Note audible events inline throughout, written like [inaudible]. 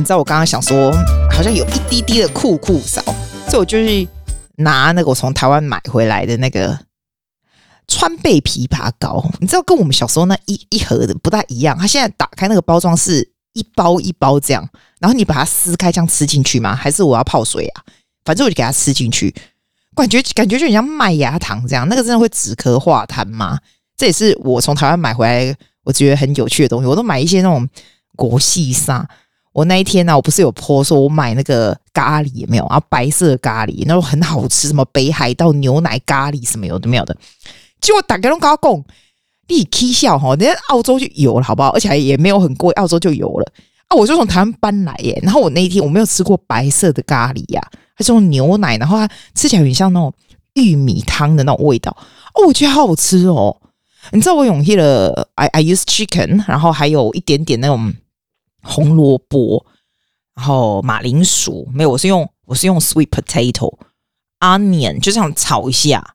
你知道我刚刚想说，好像有一滴滴的酷酷少，所以我就是拿那个我从台湾买回来的那个川贝枇杷膏，你知道跟我们小时候那一一盒的不大一样。它现在打开那个包装是一包一包这样，然后你把它撕开这样吃进去吗？还是我要泡水啊？反正我就给它吃进去，感觉感觉就很像麦芽糖这样。那个真的会止咳化痰吗？这也是我从台湾买回来，我觉得很有趣的东西。我都买一些那种国细沙。我那一天呢、我不是有 po 说我买那个咖喱有没有？然后白色咖喱，那种很好吃，什么北海道牛奶咖喱什么有的没有的。结果打开龙高贡，立起笑哈，人家澳洲就有了，好不好？而且也没有很贵，澳洲就有了啊！我就从台湾搬来耶。然后我那一天我没有吃过白色的咖喱呀、啊，它是用牛奶，然后它吃起来很像那种玉米汤的那种味道哦，我觉得好好吃哦。你知道我用了 I I use chicken，然后还有一点点那种红萝卜，然后马铃薯没有，我是用我是用 sweet potato onion 就这样炒一下，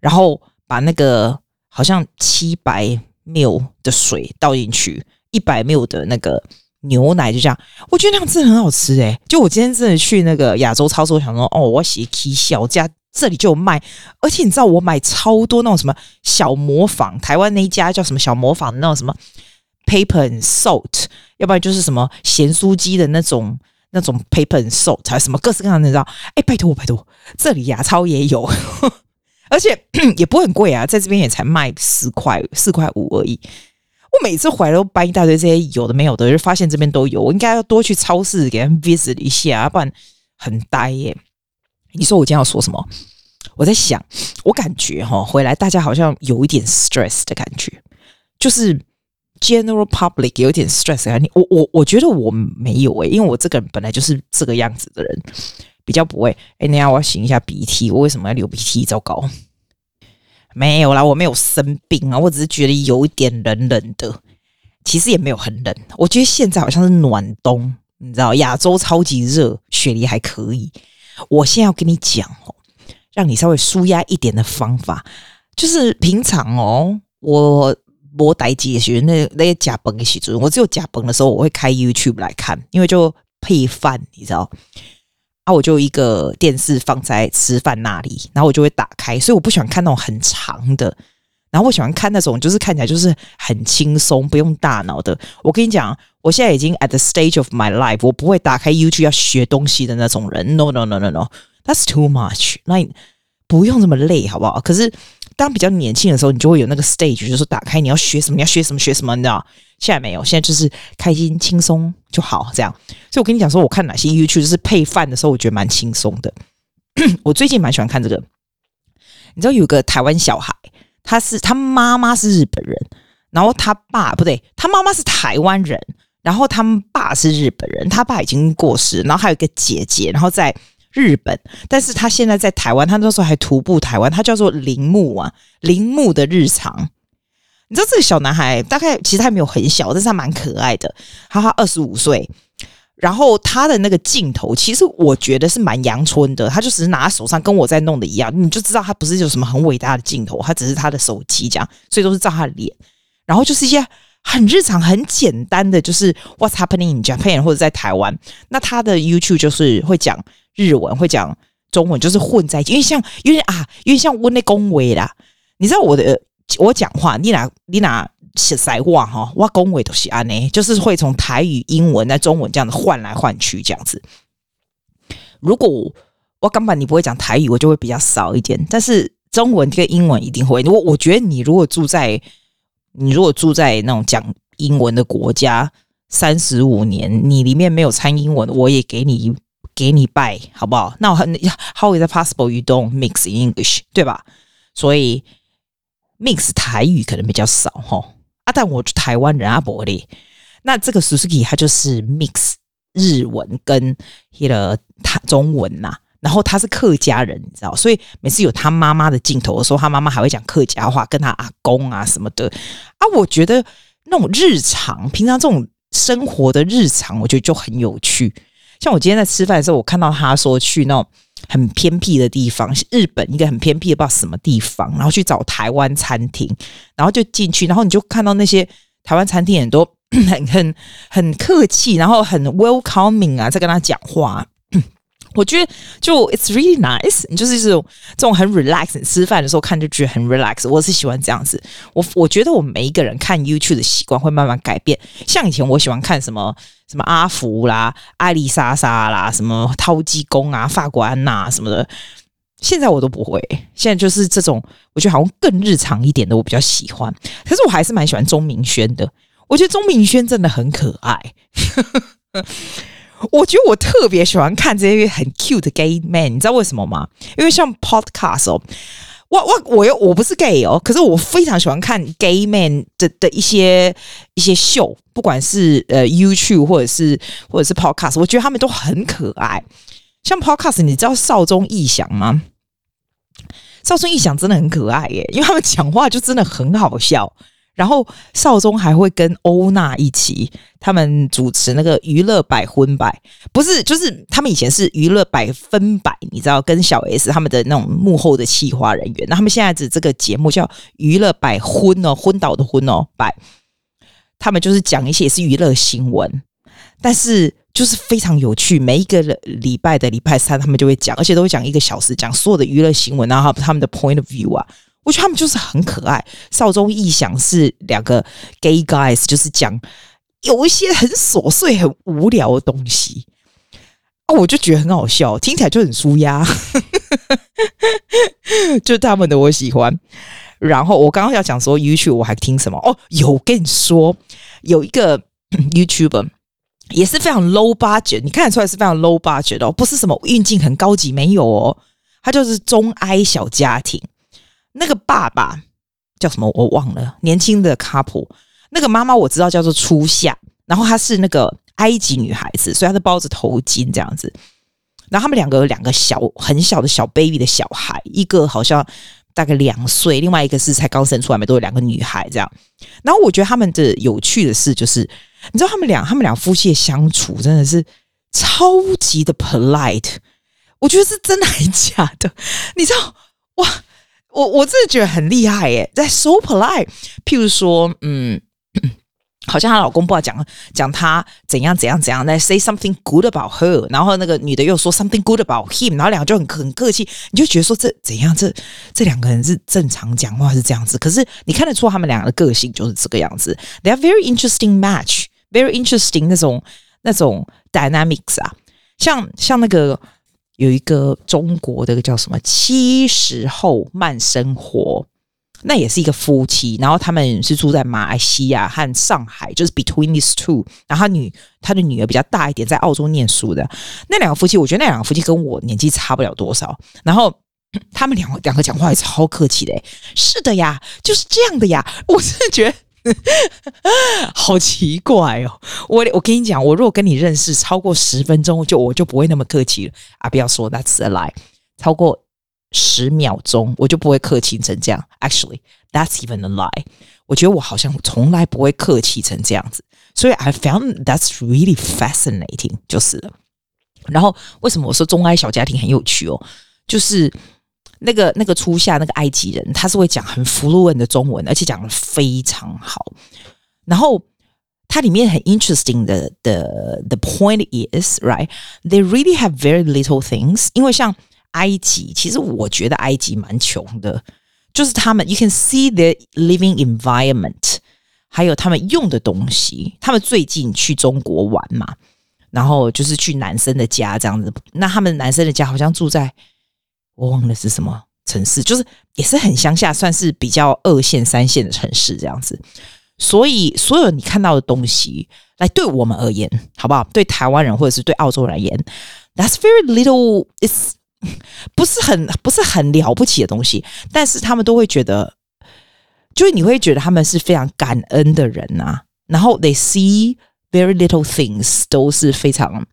然后把那个好像七百 ml 的水倒进去，一百 ml 的那个牛奶就这样，我觉得那样真的很好吃诶、就我今天真的去那个亚洲超市，我想说哦，我要写 K 小家。这里就有卖，而且你知道我买超多那种什么小磨坊，台湾那一家叫什么小磨坊的那种什么 paper and salt，要不然就是什么咸酥鸡的那种那种 paper and salt，还什么各式各样的，你知道？哎，拜托拜托，这里牙超也有，[laughs] 而且 [clears throat] 也不很贵啊，在这边也才卖四块四块五而已。我每次回来都搬一大堆这些有的没有的，就发现这边都有，我应该要多去超市给他们 visit 一下，不然很呆耶。你说我今天要说什么？我在想，我感觉哈回来大家好像有一点 stress 的感觉，就是 general public 有点 stress 啊！你。我我我觉得我没有诶、因为我这个人本来就是这个样子的人，比较不会。哎，等下我要擤一下鼻涕，我为什么要流鼻涕？糟糕，没有啦，我没有生病啊，我只是觉得有一点冷冷的，其实也没有很冷。我觉得现在好像是暖冬，你知道，亚洲超级热，雪梨还可以。我现在要跟你讲哦，让你稍微舒压一点的方法，就是平常哦，我我待机的时候，那那些假崩的时候，我只有假崩的时候，我会开 YouTube 来看，因为就配饭，你知道，啊，我就一个电视放在吃饭那里，然后我就会打开，所以我不喜欢看那种很长的，然后我喜欢看那种就是看起来就是很轻松，不用大脑的。我跟你讲。我现在已经 at the stage of my life，我不会打开 YouTube 要学东西的那种人。No no no no no，that's too much。那不用这么累，好不好？可是当比较年轻的时候，你就会有那个 stage，就是说打开你要学什么，你要学什么学什么，你知道？现在没有，现在就是开心轻松就好，这样。所以我跟你讲说，我看哪些 YouTube 是配饭的时候，我觉得蛮轻松的。[clears throat] 我最近蛮喜欢看这个，你知道有个台湾小孩，他是他妈妈是日本人，然后他爸不对，他妈妈是台湾人。然后他们爸是日本人，他爸已经过世，然后还有一个姐姐，然后在日本，但是他现在在台湾，他那时候还徒步台湾，他叫做铃木啊，铃木的日常。你知道这个小男孩大概其实还没有很小，但是他蛮可爱的，他他二十五岁，然后他的那个镜头其实我觉得是蛮阳春的，他就只是拿手上跟我在弄的一样，你就知道他不是有什么很伟大的镜头，他只是他的手机这样，所以都是照他的脸，然后就是一些。很日常、很简单的，就是 What's happening in Japan 或者在台湾。那他的 YouTube 就是会讲日文，会讲中文，就是混在一起。因为像，因为啊，因为像温内恭维啦，你知道我的我讲话，你哪你哪写实话哈，我恭维都是安呢，就是会从台语、英文、在中文这样子换来换去这样子。如果我根本你不会讲台语，我就会比较少一点。但是中文跟英文一定会。我我觉得你如果住在你如果住在那种讲英文的国家三十五年，你里面没有掺英文，我也给你给你拜，好不好？那我很 How is it possible you don't mix in English，对吧？所以 mix 台语可能比较少哈。啊，但我台湾人阿伯嘞，那这个 Suzuki 它就是 mix 日文跟那个他中文呐、然后他是客家人，你知道，所以每次有他妈妈的镜头的时候，他妈妈还会讲客家话，跟他阿公啊什么的啊。我觉得那种日常、平常这种生活的日常，我觉得就很有趣。像我今天在吃饭的时候，我看到他说去那种很偏僻的地方，日本一个很偏僻的不知道什么地方，然后去找台湾餐厅，然后就进去，然后你就看到那些台湾餐厅很多很很很客气，然后很 welcoming 啊，在跟他讲话。[clears throat] 我觉得就 it's really nice，你就是这种这种很 relax，吃饭的时候看就觉得很 relax。我是喜欢这样子。我我觉得我们每一个人看 YouTube 的习惯会慢慢改变。像以前我喜欢看什么什么阿福啦、艾丽莎莎啦、什么饕餮宫啊、法国安娜什么的，现在我都不会。现在就是这种，我觉得好像更日常一点的，我比较喜欢。可是我还是蛮喜欢钟明轩的。我觉得钟明轩真的很可爱。[laughs] 我觉得我特别喜欢看这些很 cute 的 gay man，你知道为什么吗？因为像 podcast 哦，我我我又我不是 gay 哦，可是我非常喜欢看 gay man 的的一些一些秀，不管是呃 YouTube 或者是或者是 podcast，我觉得他们都很可爱。像 podcast，你知道少宗义祥吗？少宗义祥真的很可爱耶，因为他们讲话就真的很好笑。然后少宗还会跟欧娜一起，他们主持那个娱乐百分百，不是，就是他们以前是娱乐百分百，你知道，跟小 S 他们的那种幕后的企划人员。那他们现在的这个节目叫娱乐百昏哦，昏倒的昏哦，百，他们就是讲一些也是娱乐新闻，但是就是非常有趣。每一个礼拜的礼拜三，他们就会讲，而且都会讲一个小时，讲所有的娱乐新闻，然后他们的 point of view 啊。我觉得他们就是很可爱。少宗义祥是两个 gay guys，就是讲有一些很琐碎、很无聊的东西啊，我就觉得很好笑，听起来就很舒压。[laughs] 就他们的我喜欢。然后我刚刚要讲说 YouTube，我还听什么？哦，有跟你说有一个 [clears throat] YouTuber 也是非常 low budget，你看得出来是非常 low budget 哦，不是什么运镜很高级，没有哦，他就是中埃小家庭。那个爸爸叫什么？我忘了。年轻的 couple，那个妈妈我知道叫做初夏，然后她是那个埃及女孩子，所以她是包着头巾这样子。然后他们两个有两个小很小的小 baby 的小孩，一个好像大概两岁，另外一个是才刚生出来没多久，两个女孩这样。然后我觉得他们的有趣的事就是，你知道他们俩他们俩夫妻的相处真的是超级的 polite，我觉得是真的还假的？你知道哇？我我真的觉得很厉害耶，在 so polite。譬如说，嗯，好像她老公不好讲讲她怎样怎样怎样，在 say something good about her，然后那个女的又说 something good about him，然后两个就很很客气，你就觉得说这怎样？这这两个人是正常讲话是这样子，可是你看得出他们两个的个性就是这个样子。They are very interesting match，very interesting 那种那种 dynamics 啊，像像那个。有一个中国的叫什么七十后慢生活，那也是一个夫妻，然后他们是住在马来西亚和上海，就是 between these two。然后他女他的女儿比较大一点，在澳洲念书的那两个夫妻，我觉得那两个夫妻跟我年纪差不了多少。然后他们两个两个讲话也超客气的，是的呀，就是这样的呀，我真的觉得。[laughs] 好奇怪哦！我我跟你讲，我如果跟你认识超过十分钟，就我就不会那么客气了啊！不要说 that's a lie，超过十秒钟我就不会客气成这样。Actually, that's even a lie。我觉得我好像从来不会客气成这样子，所以 I found that's really fascinating，就是了。然后为什么我说中埃小家庭很有趣哦？就是。那个那个初夏那个埃及人，他是会讲很 fluent 的中文，而且讲得非常好。然后它里面很 interesting 的的 the point is right they really have very little things。因为像埃及，其实我觉得埃及蛮穷的，就是他们 you can see the living environment，还有他们用的东西。他们最近去中国玩嘛，然后就是去男生的家这样子。那他们男生的家好像住在。我忘了是什么城市，就是也是很乡下，算是比较二线、三线的城市这样子。所以，所有你看到的东西，来对我们而言，好不好？对台湾人或者是对澳洲人而言，That's very little，is [laughs] 不是很不是很了不起的东西，但是他们都会觉得，就是你会觉得他们是非常感恩的人呐、啊。然后，they see very little things，都是非常。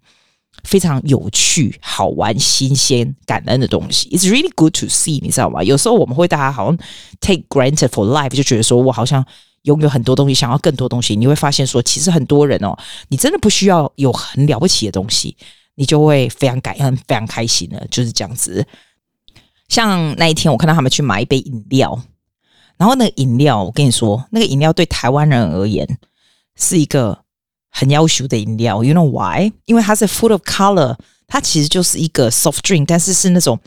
非常有趣、好玩、新鲜、感恩的东西，It's really good to see，你知道吗？有时候我们会大家好像 take granted for life，就觉得说我好像拥有很多东西，想要更多东西。你会发现说，其实很多人哦，你真的不需要有很了不起的东西，你就会非常感恩、非常开心的，就是这样子。像那一天，我看到他们去买一杯饮料，然后那个饮料，我跟你说，那个饮料对台湾人而言。是一个很要求的饮料。You know why？因为它是 full of color，它其实就是一个 soft drink，但是是那种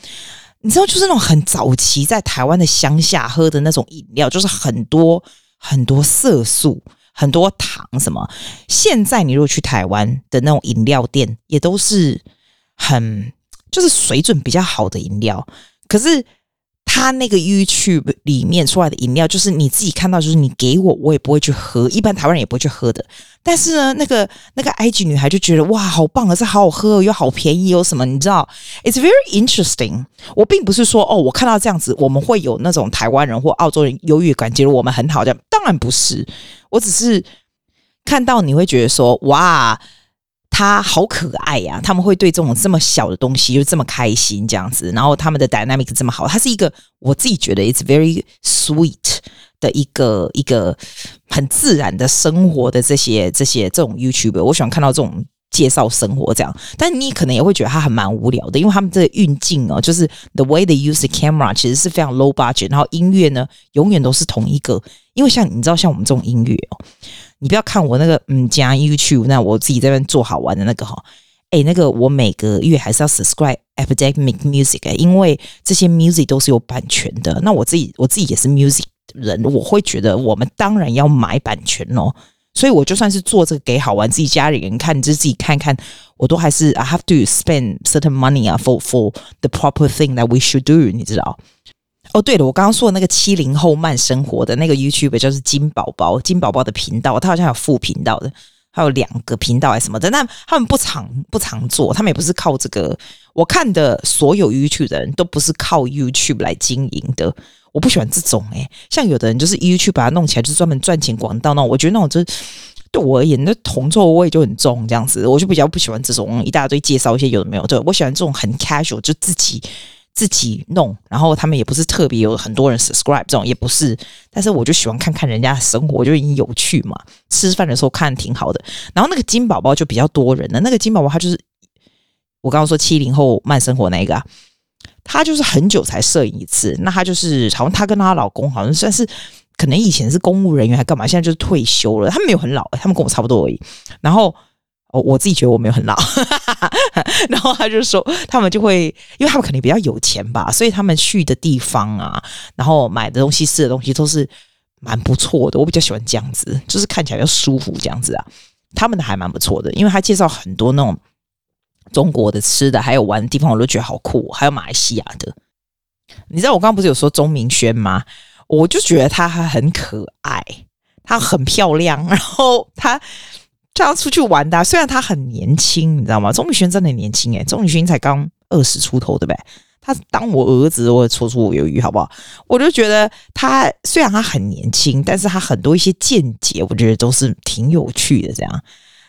你知道，就是那种很早期在台湾的乡下喝的那种饮料，就是很多很多色素。很多糖什么？现在你如果去台湾的那种饮料店，也都是很就是水准比较好的饮料。可是他那个 YouTube 里面出来的饮料，就是你自己看到，就是你给我，我也不会去喝。一般台湾人也不会去喝的。但是呢，那个那个埃及女孩就觉得哇，好棒啊，这好好喝，又好便宜，哦什么？你知道？It's very interesting。我并不是说哦，我看到这样子，我们会有那种台湾人或澳洲人优越感，觉得我们很好。这样当然不是，我只是看到你会觉得说哇，他好可爱呀，他们会对这种这么小的东西就这么开心这样子，然后他们的 dynamic 这么好，它是一个我自己觉得 it's very sweet。的一个一个很自然的生活的这些这些这种 YouTuber，我喜欢看到这种介绍生活这样，但你可能也会觉得他很蛮无聊的，因为他们这个运镜哦，就是 the way they use the camera 其实是非常 low budget，然后音乐呢永远都是同一个，因为像你知道像我们这种音乐哦，你不要看我那个嗯加 YouTube，那我自己在那边做好玩的那个哈，诶，那个我每个月还是要 subscribe Epidemic Music，因为这些 music 都是有版权的，那我自己我自己也是 music。人我会觉得我们当然要买版权哦，所以我就算是做这个给好玩自己家里人看，就自己看看，我都还是 I have to spend certain money 啊，for for the proper thing that we should do，你知道？哦，对了，我刚刚说的那个七零后慢生活的那个 YouTube 就是金宝宝，金宝宝的频道，他好像有副频道的，还有两个频道还是什么的，那他们不常不常做，他们也不是靠这个。我看的所有 YouTube 的人都不是靠 YouTube 来经营的。我不喜欢这种诶、像有的人就是 YouTube 把它弄起来，就是专门赚钱广告那种。我觉得那种就是对我而言，那铜臭味就很重，这样子我就比较不喜欢这种一大堆介绍一些有的没有。对，我喜欢这种很 casual，就自己自己弄，然后他们也不是特别有很多人 subscribe 这种，也不是。但是我就喜欢看看人家的生活，我就已经有趣嘛。吃饭的时候看挺好的。然后那个金宝宝就比较多人了，那个金宝宝他就是我刚刚说七零后慢生活那个啊。她就是很久才摄影一次，那她就是好像她跟她老公好像算是可能以前是公务人员还干嘛，现在就是退休了。他们没有很老，他们跟我差不多而已。然后哦，我自己觉得我没有很老。[laughs] 然后他就说，他们就会，因为他们肯定比较有钱吧，所以他们去的地方啊，然后买的东西、吃的东西都是蛮不错的。我比较喜欢这样子，就是看起来要舒服这样子啊。他们的还蛮不错的，因为他介绍很多那种。中国的吃的还有玩的地方，我都觉得好酷。还有马来西亚的，你知道我刚刚不是有说钟明轩吗？我就觉得他还很可爱，他很漂亮，然后他这样出去玩的，虽然他很年轻，你知道吗？钟宇轩真的很年轻诶，钟宇轩才刚二十出头，对不对？他当我儿子，我绰绰有余，好不好？我就觉得他虽然他很年轻，但是他很多一些见解，我觉得都是挺有趣的，这样。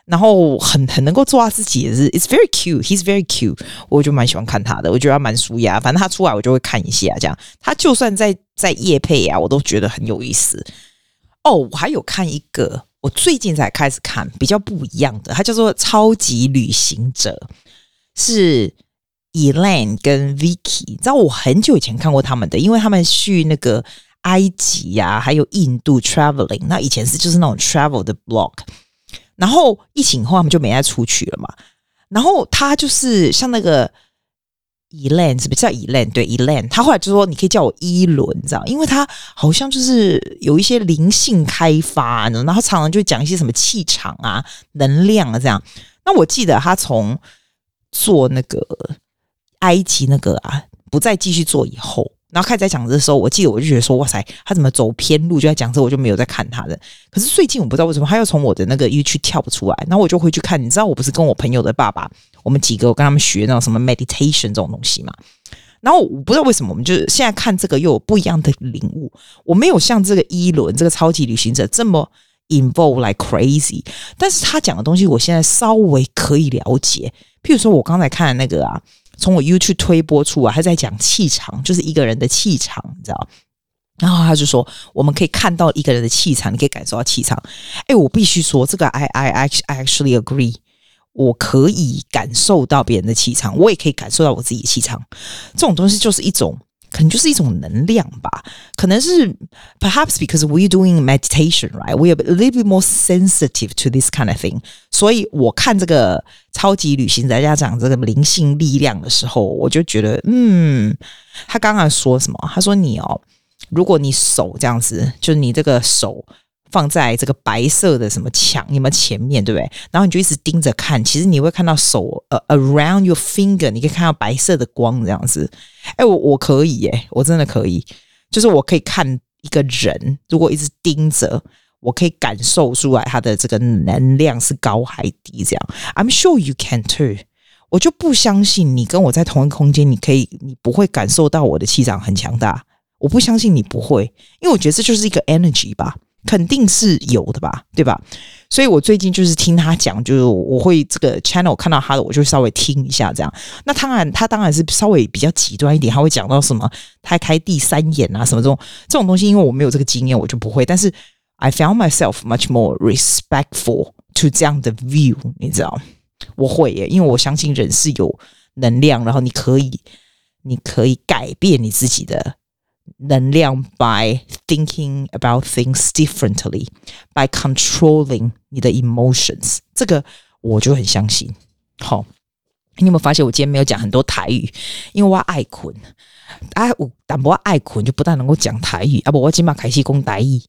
然后很很能够做他自己，也是，It's very cute. He's very cute. 我就蛮喜欢看他的，我觉得他蛮舒压。反正他出来我就会看一下，这样。他就算在在夜配啊，我都觉得很有意思。哦，我还有看一个，我最近才开始看，比较不一样的，它叫做《超级旅行者》，是 Elaine 跟 Vicky。你知道我很久以前看过他们的，因为他们去那个埃及呀、啊，还有印度 traveling。那以前是就是那种 travel 的 blog。然后疫情后他们就没再出去了嘛。然后他就是像那个 Elaine，是不是叫 Elaine？对，Elaine。他后来就说：“你可以叫我一轮，你知道？因为他好像就是有一些灵性开发，然后常常就讲一些什么气场啊、能量啊这样。那我记得他从做那个埃及那个啊，不再继续做以后。”然后开始在讲的时候，我记得我就觉得说，哇塞，他怎么走偏路就在讲这，我就没有再看他的。可是最近我不知道为什么他又从我的那个 YouTube 跳不出来，然后我就会去看。你知道我不是跟我朋友的爸爸，我们几个跟他们学那种什么 meditation 这种东西嘛？然后我不知道为什么我们就是现在看这个又有不一样的领悟。我没有像这个一轮这个超级旅行者这么 involve like crazy，但是他讲的东西我现在稍微可以了解。譬如说我刚才看那个啊。从我 YouTube 推播出啊，他在讲气场，就是一个人的气场，你知道？然后他就说，我们可以看到一个人的气场，你可以感受到气场。哎，我必须说，这个 I I actually agree，我可以感受到别人的气场，我也可以感受到我自己的气场。这种东西就是一种可能就是一种能量吧。可能是 perhaps because we doing meditation, right? We are a little bit more sensitive to this kind of thing. 所以我看这个超级旅行家讲这个灵性力量的时候，我就觉得，嗯，他刚刚说什么？他说你哦，如果你手这样子，就是你这个手。放在这个白色的什么墙，你们前面对不对？然后你就一直盯着看，其实你会看到手呃、around your finger，你可以看到白色的光这样子。哎，我我可以耶，我真的可以，就是我可以看一个人，如果一直盯着，我可以感受出来他的这个能量是高还低这样。I'm sure you can too。我就不相信你跟我在同一个空间，你可以，你不会感受到我的气场很强大。我不相信你不会，因为我觉得这就是一个 energy 吧。肯定是有的吧，对吧？所以我最近就是听他讲，就是我会这个 channel 看到他的，我就稍微听一下这样。那当然，他当然是稍微比较极端一点，他会讲到什么他开第三眼啊，什么这种这种东西，因为我没有这个经验，我就不会。但是 I found myself much more respectful to 这样的 view，你知道，我会耶，因为我相信人是有能量，然后你可以，你可以改变你自己的。能量 by thinking about things differently, by controlling 你的 emotions，这个我就很相信。好，你有没有发现我今天没有讲很多台语？因为我爱困，啊，我但我爱困就不大能够讲台语。啊不，我今晚开始讲台语。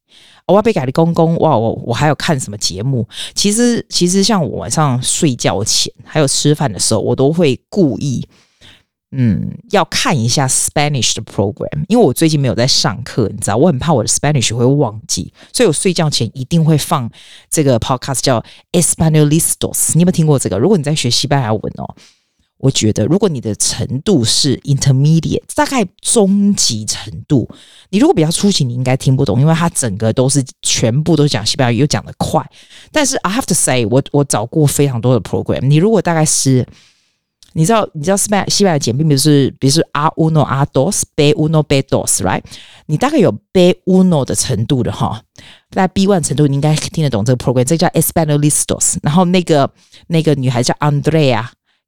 我被改的公公哇，我我还有看什么节目？其实其实像我晚上睡觉前还有吃饭的时候，我都会故意。嗯，要看一下 Spanish 的 program，因为我最近没有在上课，你知道，我很怕我的 Spanish 会忘记，所以我睡觉前一定会放这个 podcast 叫 Españolistas。你有没有听过这个？如果你在学西班牙文哦，我觉得如果你的程度是 intermediate，大概中级程度，你如果比较初级，你应该听不懂，因为它整个都是全部都讲西班牙语，又讲得快。但是 I have to say，我我找过非常多的 program，你如果大概是。你知道，你知道西班牙西班牙简并不是，比如说 A uno A dos B uno B dos，right？你大概有 B uno 的程度的哈，在 B one 程度，你应该听得懂这个 program，这个叫 Españolistas。然后那个那个女孩叫 Andrea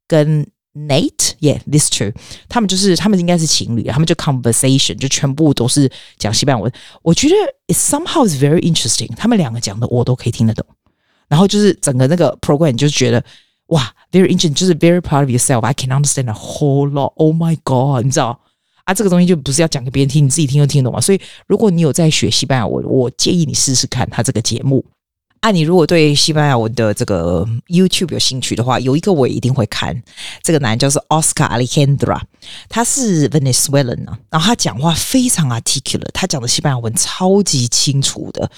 跟 Nate，yeah，this two，他们就是他们应该是情侣，他们就 conversation 就全部都是讲西班牙文。我觉得 it somehow is very interesting，他们两个讲的我都可以听得懂。然后就是整个那个 program 你就觉得。哇，very interesting，就是 very proud of yourself。I can understand a whole lot. Oh my god，你知道啊？这个东西就不是要讲给别人听，你自己听就听懂嘛。所以，如果你有在学西班牙文，我建议你试试看他这个节目。啊，你如果对西班牙文的这个 YouTube 有兴趣的话，有一个我也一定会看。这个男人叫做 Oscar Alejandra，他是 Venezuelan 啊，然后他讲话非常 articulate，他讲的西班牙文超级清楚的。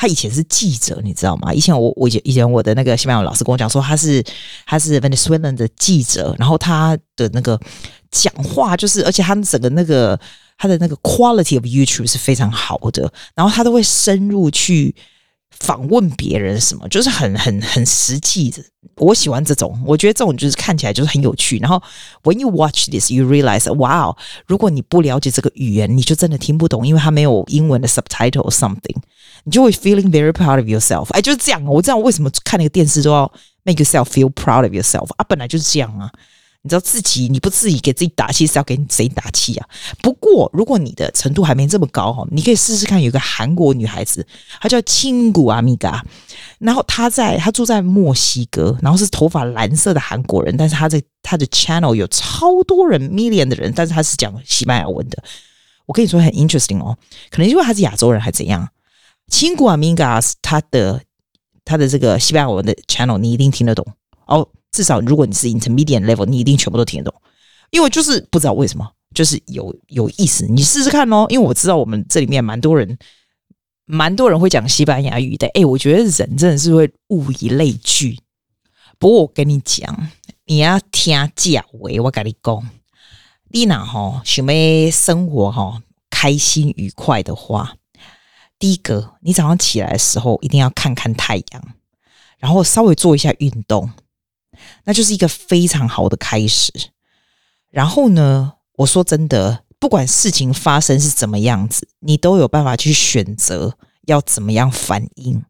他以前是记者，你知道吗？以前我我以前我的那个西班牙老师跟我讲说，他是他是 Venezuelan 的记者，然后他的那个讲话就是，而且他整个那个他的那个 quality of YouTube 是非常好的，然后他都会深入去。访问别人什么，就是很很很实际的。我喜欢这种，我觉得这种就是看起来就是很有趣。然后，when you watch this, you realize, wow，如果你不了解这个语言，你就真的听不懂，因为它没有英文的 subtitle or something，你就会 feeling very proud of yourself。哎，就是这样。我知道为什么看那个电视都要 make yourself feel proud of yourself 啊，本来就是这样啊。你知道自己你不自己给自己打气是要给谁打气啊？不过如果你的程度还没这么高哈，你可以试试看。有个韩国女孩子，她叫青谷阿米嘎，然后她在她住在墨西哥，然后是头发蓝色的韩国人，但是她在她的 channel 有超多人 million 的人，但是她是讲西班牙文的。我跟你说很 interesting 哦，可能因为她是亚洲人还怎样？青谷阿米嘎她的她的这个西班牙文的 channel 你一定听得懂哦。至少如果你是 intermediate level，你一定全部都听得懂，因为就是不知道为什么，就是有有意思，你试试看哦。因为我知道我们这里面蛮多人，蛮多人会讲西班牙语的。哎，我觉得人真的是会物以类聚。不过我跟你讲，你要听价位，我跟你讲，你呐哈想要生活哈开心愉快的话，第一个，你早上起来的时候一定要看看太阳，然后稍微做一下运动。那就是一个非常好的开始。然后呢，我说真的，不管事情发生是怎么样子，你都有办法去选择要怎么样反应。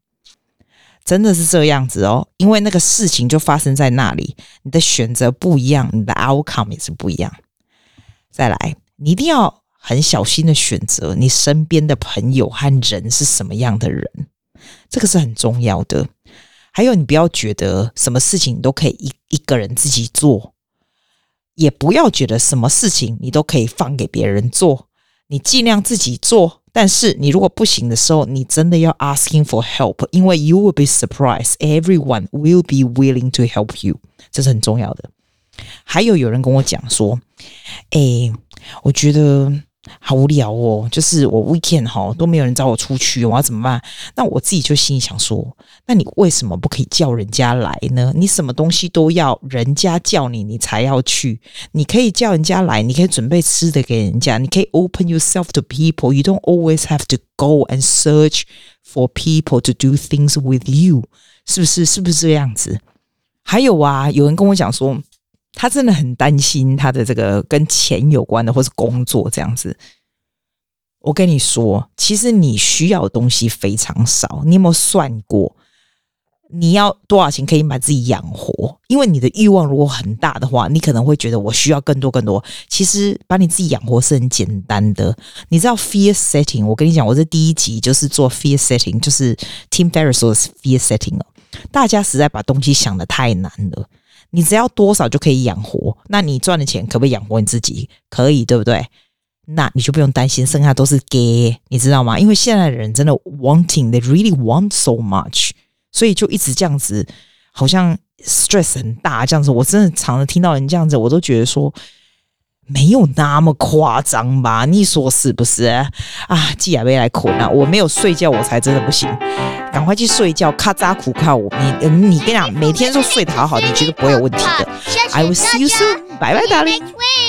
真的是这样子哦，因为那个事情就发生在那里，你的选择不一样，你的 outcome 也是不一样。再来，你一定要很小心的选择你身边的朋友和人是什么样的人，这个是很重要的。还有，你不要觉得什么事情你都可以一一个人自己做，也不要觉得什么事情你都可以放给别人做。你尽量自己做，但是你如果不行的时候，你真的要 asking for help，因为 you will be surprised everyone will be willing to help you，这是很重要的。还有有人跟我讲说，诶，我觉得。好无聊哦，就是我 weekend 哈都没有人找我出去，我要怎么办？那我自己就心里想说，那你为什么不可以叫人家来呢？你什么东西都要人家叫你，你才要去。你可以叫人家来，你可以准备吃的给人家，你可以 open yourself to people. You don't always have to go and search for people to do things with you，是不是？是不是这样子？还有啊，有人跟我讲说。他真的很担心他的这个跟钱有关的，或是工作这样子。我跟你说，其实你需要的东西非常少。你有没有算过，你要多少钱可以把自己养活？因为你的欲望如果很大的话，你可能会觉得我需要更多更多。其实把你自己养活是很简单的。你知道 fear setting？我跟你讲，我这第一集就是做 fear setting，就是 Tim Ferriss 说的 fear setting 哦。大家实在把东西想得太难了。你只要多少就可以养活？那你赚的钱可不可以养活你自己？可以，对不对？那你就不用担心，剩下都是给，你知道吗？因为现在的人真的 wanting，they really want so much，所以就一直这样子，好像 stress 很大这样子。我真的常常听到人这样子，我都觉得说没有那么夸张吧？你说是不是？啊，寄亚贝来捆啊！我没有睡觉，我才真的不行。赶快去睡觉，咔嚓苦靠我。你你跟你讲，每天都睡得好好，你绝对不会有问题的。I will see you soon，拜拜，darling。